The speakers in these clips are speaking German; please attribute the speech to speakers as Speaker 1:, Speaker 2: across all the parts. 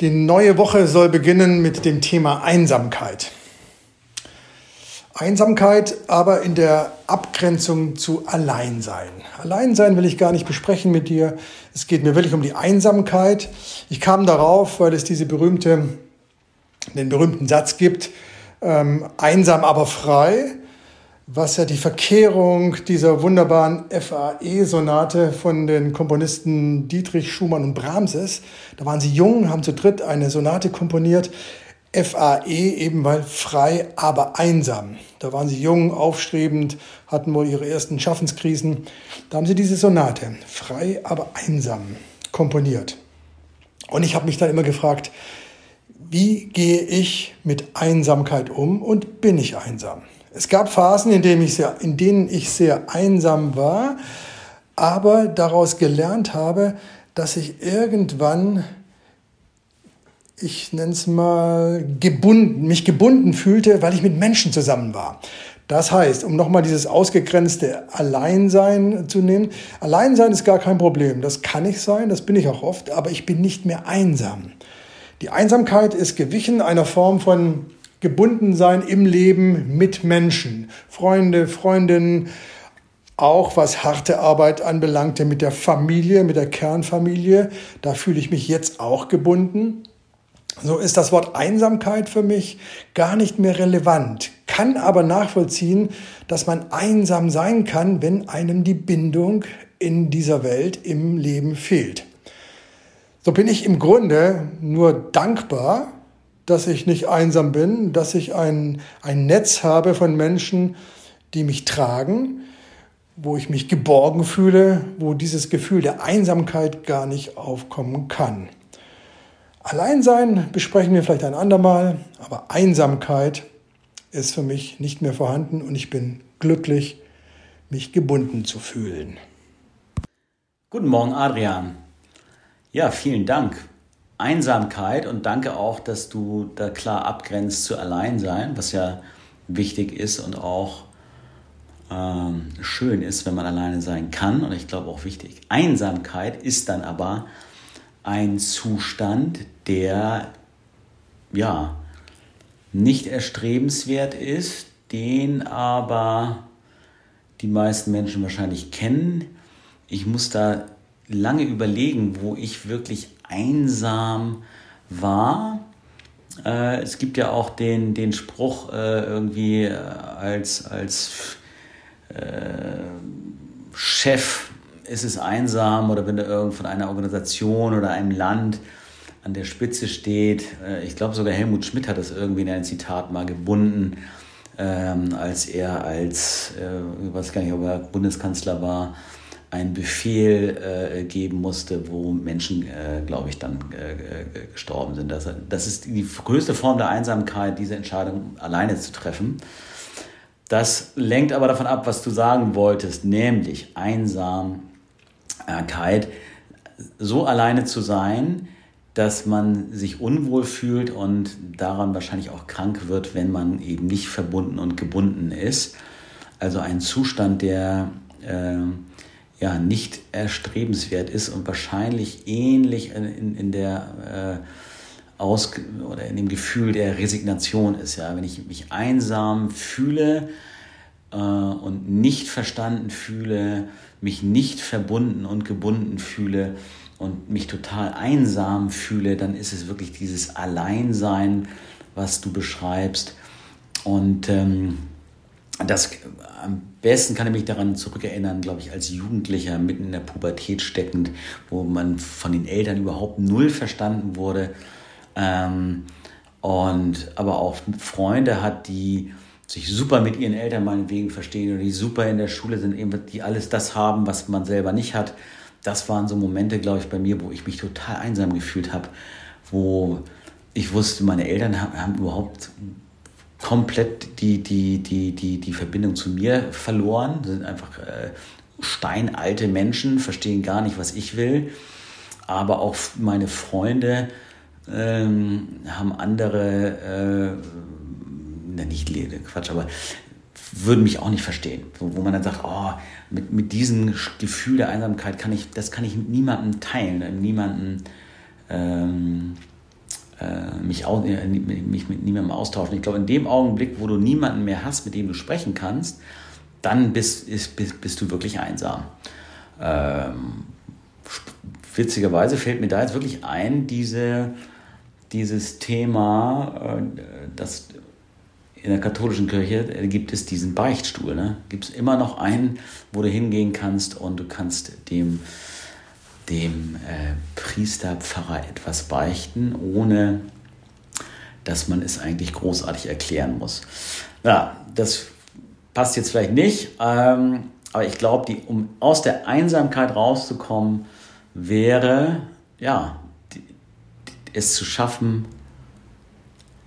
Speaker 1: Die neue Woche soll beginnen mit dem Thema Einsamkeit. Einsamkeit aber in der Abgrenzung zu Alleinsein. Alleinsein will ich gar nicht besprechen mit dir. Es geht mir wirklich um die Einsamkeit. Ich kam darauf, weil es diese berühmte den berühmten Satz gibt, ähm, einsam aber frei, was ja die Verkehrung dieser wunderbaren FAE-Sonate von den Komponisten Dietrich, Schumann und Brahms ist. Da waren sie jung, haben zu dritt eine Sonate komponiert. FAE eben weil frei, aber einsam. Da waren sie jung, aufstrebend, hatten wohl ihre ersten Schaffenskrisen. Da haben sie diese Sonate, frei, aber einsam, komponiert. Und ich habe mich dann immer gefragt, wie gehe ich mit Einsamkeit um und bin ich einsam? Es gab Phasen, in denen ich sehr, in denen ich sehr einsam war, aber daraus gelernt habe, dass ich irgendwann, ich nenne es mal, gebunden, mich gebunden fühlte, weil ich mit Menschen zusammen war. Das heißt, um nochmal dieses ausgegrenzte Alleinsein zu nehmen, Alleinsein ist gar kein Problem. Das kann ich sein, das bin ich auch oft, aber ich bin nicht mehr einsam. Die Einsamkeit ist gewichen einer Form von Gebundensein im Leben mit Menschen. Freunde, Freundinnen, auch was harte Arbeit anbelangte mit der Familie, mit der Kernfamilie. Da fühle ich mich jetzt auch gebunden. So ist das Wort Einsamkeit für mich gar nicht mehr relevant, kann aber nachvollziehen, dass man einsam sein kann, wenn einem die Bindung in dieser Welt im Leben fehlt. So bin ich im Grunde nur dankbar, dass ich nicht einsam bin, dass ich ein, ein Netz habe von Menschen, die mich tragen, wo ich mich geborgen fühle, wo dieses Gefühl der Einsamkeit gar nicht aufkommen kann. Alleinsein besprechen wir vielleicht ein andermal, aber Einsamkeit ist für mich nicht mehr vorhanden und ich bin glücklich, mich gebunden zu fühlen.
Speaker 2: Guten Morgen, Adrian. Ja, vielen Dank. Einsamkeit und danke auch, dass du da klar abgrenzt zu Alleinsein, was ja wichtig ist und auch ähm, schön ist, wenn man alleine sein kann und ich glaube auch wichtig. Einsamkeit ist dann aber ein Zustand, der ja nicht erstrebenswert ist, den aber die meisten Menschen wahrscheinlich kennen. Ich muss da lange überlegen, wo ich wirklich einsam war. Äh, es gibt ja auch den, den Spruch äh, irgendwie äh, als, als Chef ist es einsam oder wenn du irgend von einer Organisation oder einem Land an der Spitze steht. Ich glaube sogar Helmut Schmidt hat das irgendwie in einem Zitat mal gebunden, ähm, als er als, ich weiß gar nicht, ob er Bundeskanzler war, einen Befehl äh, geben musste, wo Menschen, äh, glaube ich, dann äh, gestorben sind. Das, das ist die größte Form der Einsamkeit, diese Entscheidung alleine zu treffen. Das lenkt aber davon ab, was du sagen wolltest, nämlich Einsamkeit, so alleine zu sein, dass man sich unwohl fühlt und daran wahrscheinlich auch krank wird, wenn man eben nicht verbunden und gebunden ist. Also ein Zustand, der äh, ja nicht erstrebenswert ist und wahrscheinlich ähnlich in, in der äh, Aus oder in dem Gefühl der Resignation ist. Ja, wenn ich mich einsam fühle äh, und nicht verstanden fühle, mich nicht verbunden und gebunden fühle und mich total einsam fühle, dann ist es wirklich dieses Alleinsein, was du beschreibst. Und ähm, das am besten kann ich mich daran zurückerinnern, glaube ich, als Jugendlicher mitten in der Pubertät steckend, wo man von den Eltern überhaupt null verstanden wurde. Ähm, und aber auch Freunde hat, die sich super mit ihren Eltern meinetwegen verstehen oder die super in der Schule sind, eben, die alles das haben, was man selber nicht hat. Das waren so Momente, glaube ich, bei mir, wo ich mich total einsam gefühlt habe, wo ich wusste, meine Eltern haben, haben überhaupt komplett die, die, die, die, die Verbindung zu mir verloren. Sind einfach äh, steinalte Menschen, verstehen gar nicht, was ich will. Aber auch meine Freunde ähm, haben andere, äh, nicht Quatsch, aber würden mich auch nicht verstehen. Wo, wo man dann sagt, oh, mit, mit diesem Gefühl der Einsamkeit kann ich, das kann ich mit niemandem teilen, niemandem ähm, äh, mich, äh, mich mit niemandem austauschen. Ich glaube, in dem Augenblick, wo du niemanden mehr hast, mit dem du sprechen kannst, dann bist, ist, bist, bist du wirklich einsam. Ähm, witzigerweise fällt mir da jetzt wirklich ein, diese, dieses Thema, äh, das in der katholischen Kirche gibt es diesen Beichtstuhl. Ne? Gibt es immer noch einen, wo du hingehen kannst und du kannst dem dem äh, Priester, Pfarrer etwas beichten, ohne dass man es eigentlich großartig erklären muss. Ja, das passt jetzt vielleicht nicht, ähm, aber ich glaube, um aus der Einsamkeit rauszukommen, wäre ja die, die, es zu schaffen,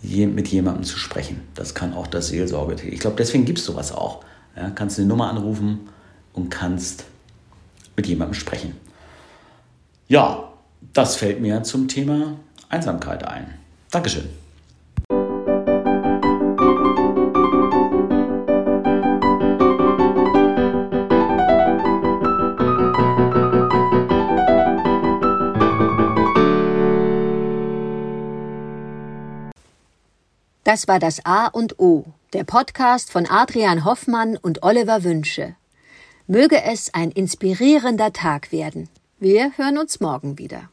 Speaker 2: je, mit jemandem zu sprechen. Das kann auch das Seelsorge. Ich glaube, deswegen gibt es sowas auch. Ja, kannst eine Nummer anrufen und kannst mit jemandem sprechen. Ja, das fällt mir zum Thema Einsamkeit ein. Dankeschön.
Speaker 3: Das war das A und O, der Podcast von Adrian Hoffmann und Oliver Wünsche. Möge es ein inspirierender Tag werden. Wir hören uns morgen wieder.